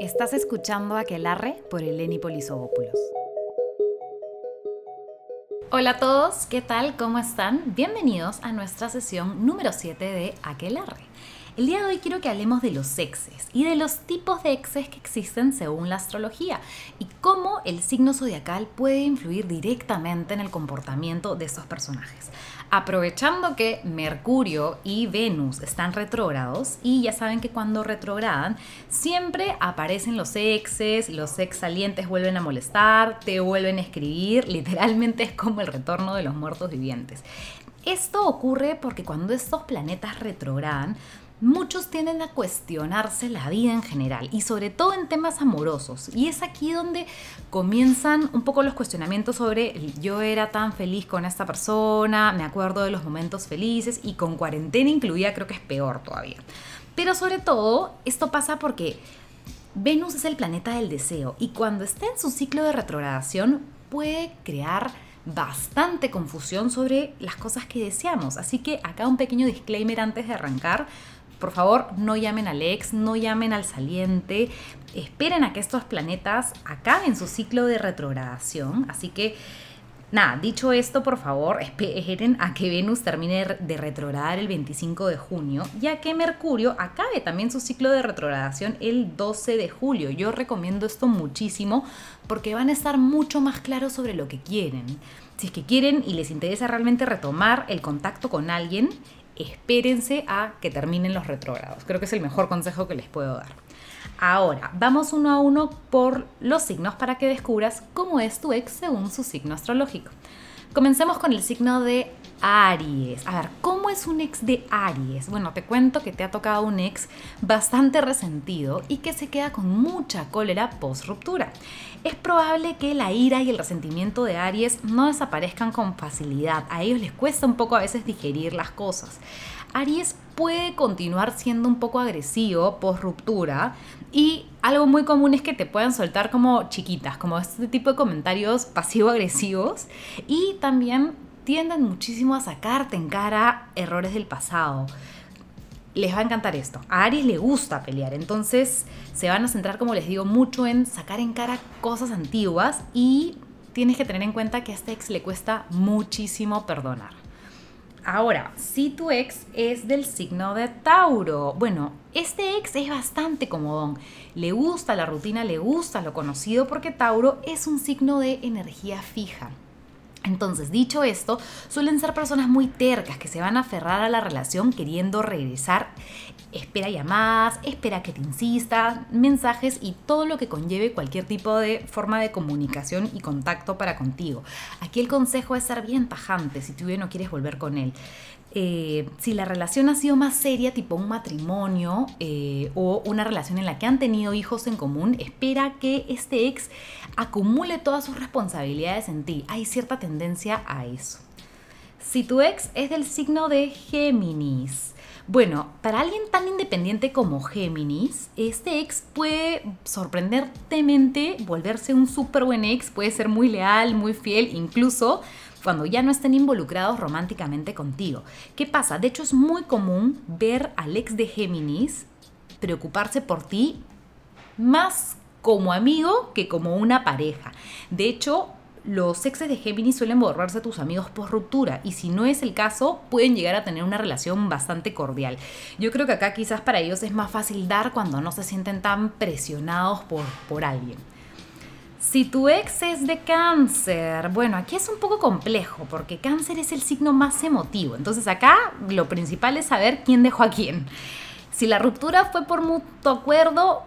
Estás escuchando Aquelarre por Eleni Polisobopoulos. Hola a todos, ¿qué tal? ¿Cómo están? Bienvenidos a nuestra sesión número 7 de Aquelarre. El día de hoy quiero que hablemos de los exes y de los tipos de exes que existen según la astrología y cómo el signo zodiacal puede influir directamente en el comportamiento de esos personajes. Aprovechando que Mercurio y Venus están retrógrados y ya saben que cuando retrogradan siempre aparecen los exes, los ex salientes vuelven a molestar, te vuelven a escribir, literalmente es como el retorno de los muertos vivientes. Esto ocurre porque cuando estos planetas retrogradan, muchos tienden a cuestionarse la vida en general y sobre todo en temas amorosos. Y es aquí donde comienzan un poco los cuestionamientos sobre yo era tan feliz con esta persona, me acuerdo de los momentos felices y con cuarentena incluida creo que es peor todavía. Pero sobre todo esto pasa porque Venus es el planeta del deseo y cuando está en su ciclo de retrogradación puede crear bastante confusión sobre las cosas que deseamos. Así que acá un pequeño disclaimer antes de arrancar. Por favor, no llamen al ex, no llamen al saliente, esperen a que estos planetas acaben su ciclo de retrogradación. Así que, nada, dicho esto, por favor, esperen a que Venus termine de retrogradar el 25 de junio, ya que Mercurio acabe también su ciclo de retrogradación el 12 de julio. Yo recomiendo esto muchísimo porque van a estar mucho más claros sobre lo que quieren. Si es que quieren y les interesa realmente retomar el contacto con alguien, espérense a que terminen los retrógrados. Creo que es el mejor consejo que les puedo dar. Ahora, vamos uno a uno por los signos para que descubras cómo es tu ex según su signo astrológico. Comencemos con el signo de Aries. A ver, ¿cómo es un ex de Aries? Bueno, te cuento que te ha tocado un ex bastante resentido y que se queda con mucha cólera post ruptura. Es probable que la ira y el resentimiento de Aries no desaparezcan con facilidad. A ellos les cuesta un poco a veces digerir las cosas. Aries puede continuar siendo un poco agresivo post ruptura y algo muy común es que te puedan soltar como chiquitas, como este tipo de comentarios pasivo-agresivos y también tienden muchísimo a sacarte en cara errores del pasado. Les va a encantar esto. A Aries le gusta pelear, entonces se van a centrar, como les digo, mucho en sacar en cara cosas antiguas y tienes que tener en cuenta que a este ex le cuesta muchísimo perdonar. Ahora, si tu ex es del signo de Tauro, bueno, este ex es bastante comodón. Le gusta la rutina, le gusta lo conocido porque Tauro es un signo de energía fija. Entonces, dicho esto, suelen ser personas muy tercas que se van a aferrar a la relación queriendo regresar. Espera llamadas, espera que te insistas, mensajes y todo lo que conlleve cualquier tipo de forma de comunicación y contacto para contigo. Aquí el consejo es ser bien tajante si tú no quieres volver con él. Eh, si la relación ha sido más seria, tipo un matrimonio eh, o una relación en la que han tenido hijos en común, espera que este ex acumule todas sus responsabilidades en ti. Hay cierta tendencia a eso. Si tu ex es del signo de Géminis, bueno, para alguien tan independiente como Géminis, este ex puede sorprendentemente volverse un súper buen ex, puede ser muy leal, muy fiel, incluso cuando ya no estén involucrados románticamente contigo. ¿Qué pasa? De hecho es muy común ver al ex de Géminis preocuparse por ti más como amigo que como una pareja. De hecho, los exes de Géminis suelen borrarse a tus amigos por ruptura y si no es el caso, pueden llegar a tener una relación bastante cordial. Yo creo que acá quizás para ellos es más fácil dar cuando no se sienten tan presionados por, por alguien. Si tu ex es de cáncer, bueno, aquí es un poco complejo porque cáncer es el signo más emotivo. Entonces acá lo principal es saber quién dejó a quién. Si la ruptura fue por mutuo acuerdo,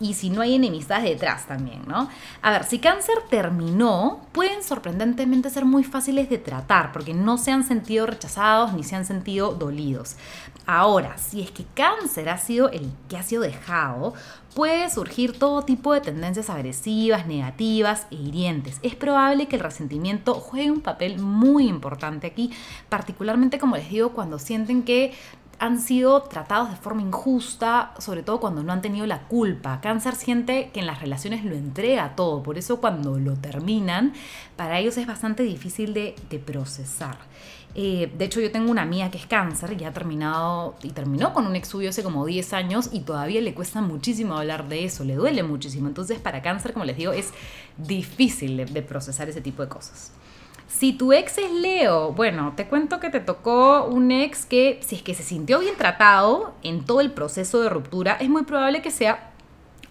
y si no hay enemistades detrás también, ¿no? A ver, si cáncer terminó, pueden sorprendentemente ser muy fáciles de tratar porque no se han sentido rechazados ni se han sentido dolidos. Ahora, si es que cáncer ha sido el que ha sido dejado, puede surgir todo tipo de tendencias agresivas, negativas e hirientes. Es probable que el resentimiento juegue un papel muy importante aquí, particularmente como les digo, cuando sienten que han sido tratados de forma injusta, sobre todo cuando no han tenido la culpa. Cáncer siente que en las relaciones lo entrega todo, por eso cuando lo terminan, para ellos es bastante difícil de, procesar. Eh, de hecho, yo tengo una amiga que es cáncer y ha terminado y terminó con un ex suyo hace como 10 años y todavía le cuesta muchísimo hablar de eso, le duele muchísimo. Entonces, para cáncer, como les digo, es difícil de procesar ese tipo de cosas. Si tu ex es Leo, bueno, te cuento que te tocó un ex que, si es que se sintió bien tratado en todo el proceso de ruptura, es muy probable que sea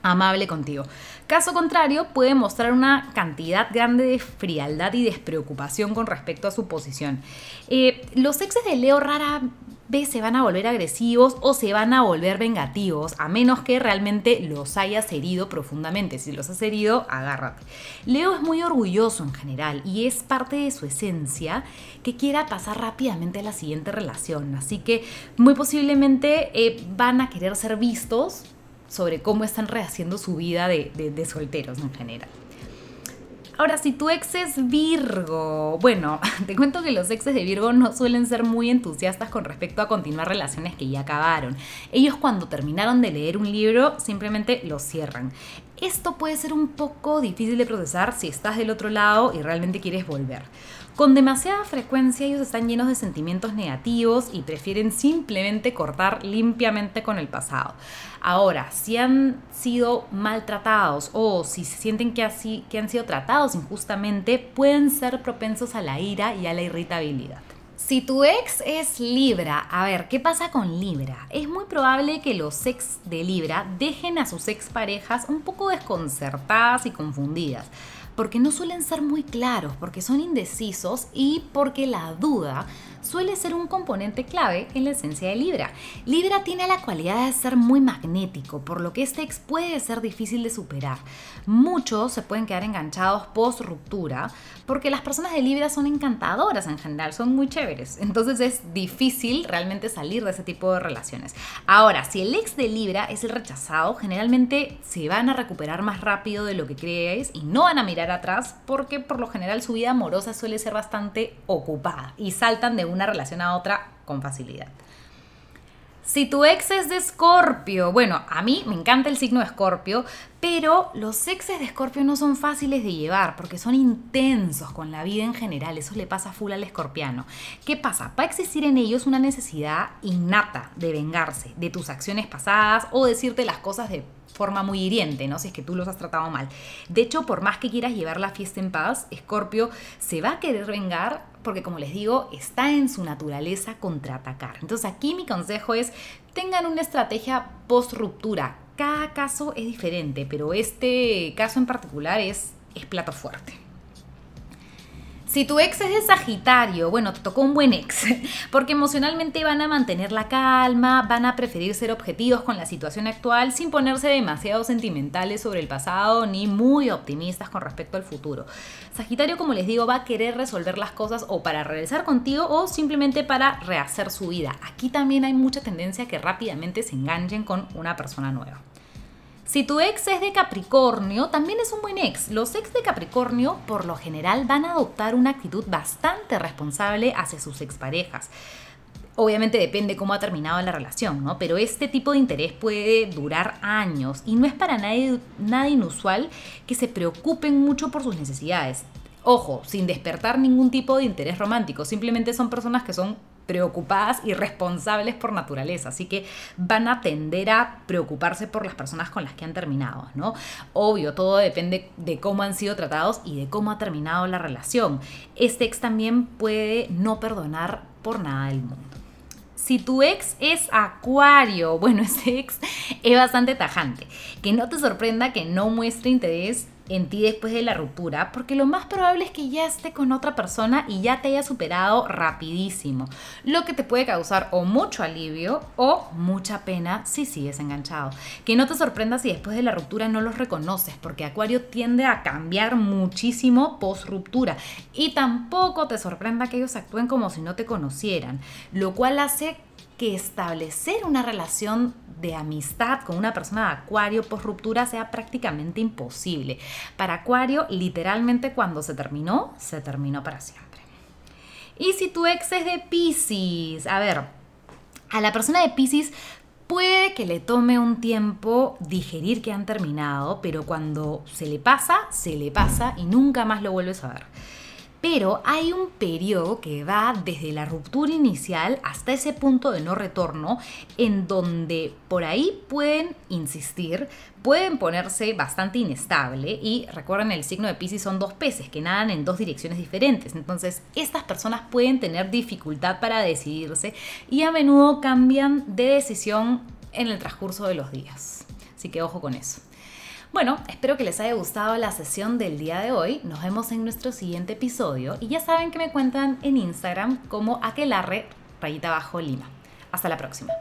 amable contigo. Caso contrario, puede mostrar una cantidad grande de frialdad y despreocupación con respecto a su posición. Eh, los exes de Leo rara vez se van a volver agresivos o se van a volver vengativos, a menos que realmente los hayas herido profundamente. Si los has herido, agárrate. Leo es muy orgulloso en general y es parte de su esencia que quiera pasar rápidamente a la siguiente relación. Así que muy posiblemente eh, van a querer ser vistos sobre cómo están rehaciendo su vida de, solteros en general. Ahora, si tu ex es Virgo, bueno, te cuento que los exes de Virgo no suelen ser muy entusiastas con respecto a continuar relaciones que ya acabaron. Ellos cuando terminaron de leer un libro simplemente lo cierran. Esto puede ser un poco difícil de procesar si estás del otro lado y realmente quieres volver. Con demasiada frecuencia ellos están llenos de sentimientos negativos y prefieren simplemente cortar limpiamente con el pasado. Ahora, si han sido maltratados o si se sienten que, así, que han sido tratados injustamente, pueden ser propensos a la ira y a la irritabilidad. Si tu ex es Libra, a ver, ¿qué pasa con Libra? Es muy probable que los ex de Libra dejen a sus exparejas un poco desconcertadas y confundidas porque no suelen ser muy claros, porque son indecisos y porque la duda suele ser un componente clave en la esencia de Libra. Libra tiene la cualidad de ser muy magnético, por lo que este ex puede ser difícil de superar. Muchos se pueden quedar enganchados post ruptura, porque las personas de Libra son encantadoras en general, son muy chéveres. Entonces es difícil realmente salir de ese tipo de relaciones. Ahora, si el ex de Libra es el rechazado, generalmente se van a recuperar más rápido de lo que crees y no van a mirar atrás porque por lo general su vida amorosa suele ser bastante ocupada y saltan de una relación a otra con facilidad. Si tu ex es de Escorpio, bueno, a mí me encanta el signo de Escorpio, pero los exes de Escorpio no son fáciles de llevar porque son intensos con la vida en general, eso le pasa full al escorpiano. ¿Qué pasa? Va a existir en ellos una necesidad innata de vengarse de tus acciones pasadas o decirte las cosas de forma muy hiriente, ¿no? Si es que tú los has tratado mal. De hecho, por más que quieras llevar la fiesta en paz, Escorpio se va a querer vengar porque como les digo, está en su naturaleza contraatacar. Entonces aquí mi consejo es, tengan una estrategia post ruptura. Cada caso es diferente, pero este caso en particular es, es plato fuerte. Si tu ex es de Sagitario, bueno, te tocó un buen ex, porque emocionalmente van a mantener la calma, van a preferir ser objetivos con la situación actual sin ponerse demasiado sentimentales sobre el pasado ni muy optimistas con respecto al futuro. Sagitario, como les digo, va a querer resolver las cosas o para regresar contigo o simplemente para rehacer su vida. Aquí también hay mucha tendencia a que rápidamente se enganchen con una persona nueva. Si tu ex es de Capricornio, también es un buen ex. Los ex de Capricornio, por lo general, van a adoptar una actitud bastante responsable hacia sus exparejas. Obviamente depende cómo ha terminado la relación, ¿no? Pero este tipo de interés puede durar años y no es para nadie, nada inusual que se preocupen mucho por sus necesidades. Ojo, sin despertar ningún tipo de interés romántico, simplemente son personas que son preocupadas y responsables por naturaleza, así que van a tender a preocuparse por las personas con las que han terminado, ¿no? Obvio, todo depende de cómo han sido tratados y de cómo ha terminado la relación. Este ex también puede no perdonar por nada del mundo. Si tu ex es acuario, bueno, ese ex es bastante tajante. Que no te sorprenda que no muestre interés en ti después de la ruptura, porque lo más probable es que ya esté con otra persona y ya te haya superado rapidísimo, lo que te puede causar o mucho alivio o mucha pena si sigues enganchado. Que no te sorprenda si después de la ruptura no los reconoces, porque Acuario tiende a cambiar muchísimo post ruptura y tampoco te sorprenda que ellos actúen como si no te conocieran, lo cual hace que establecer una relación de amistad con una persona de Acuario por ruptura sea prácticamente imposible. Para Acuario, literalmente cuando se terminó, se terminó para siempre. Y si tu ex es de Pisces, a ver, a la persona de Pisces puede que le tome un tiempo digerir que han terminado, pero cuando se le pasa, se le pasa y nunca más lo vuelves a ver. Pero hay un periodo que va desde la ruptura inicial hasta ese punto de no retorno en donde por ahí pueden insistir, pueden ponerse bastante inestable y recuerden el signo de Pisces son dos peces que nadan en dos direcciones diferentes, entonces estas personas pueden tener dificultad para decidirse y a menudo cambian de decisión en el transcurso de los días. Así que ojo con eso. Bueno, espero que les haya gustado la sesión del día de hoy. Nos vemos en nuestro siguiente episodio y ya saben que me cuentan en Instagram como aquelarre rayita bajo lima. Hasta la próxima.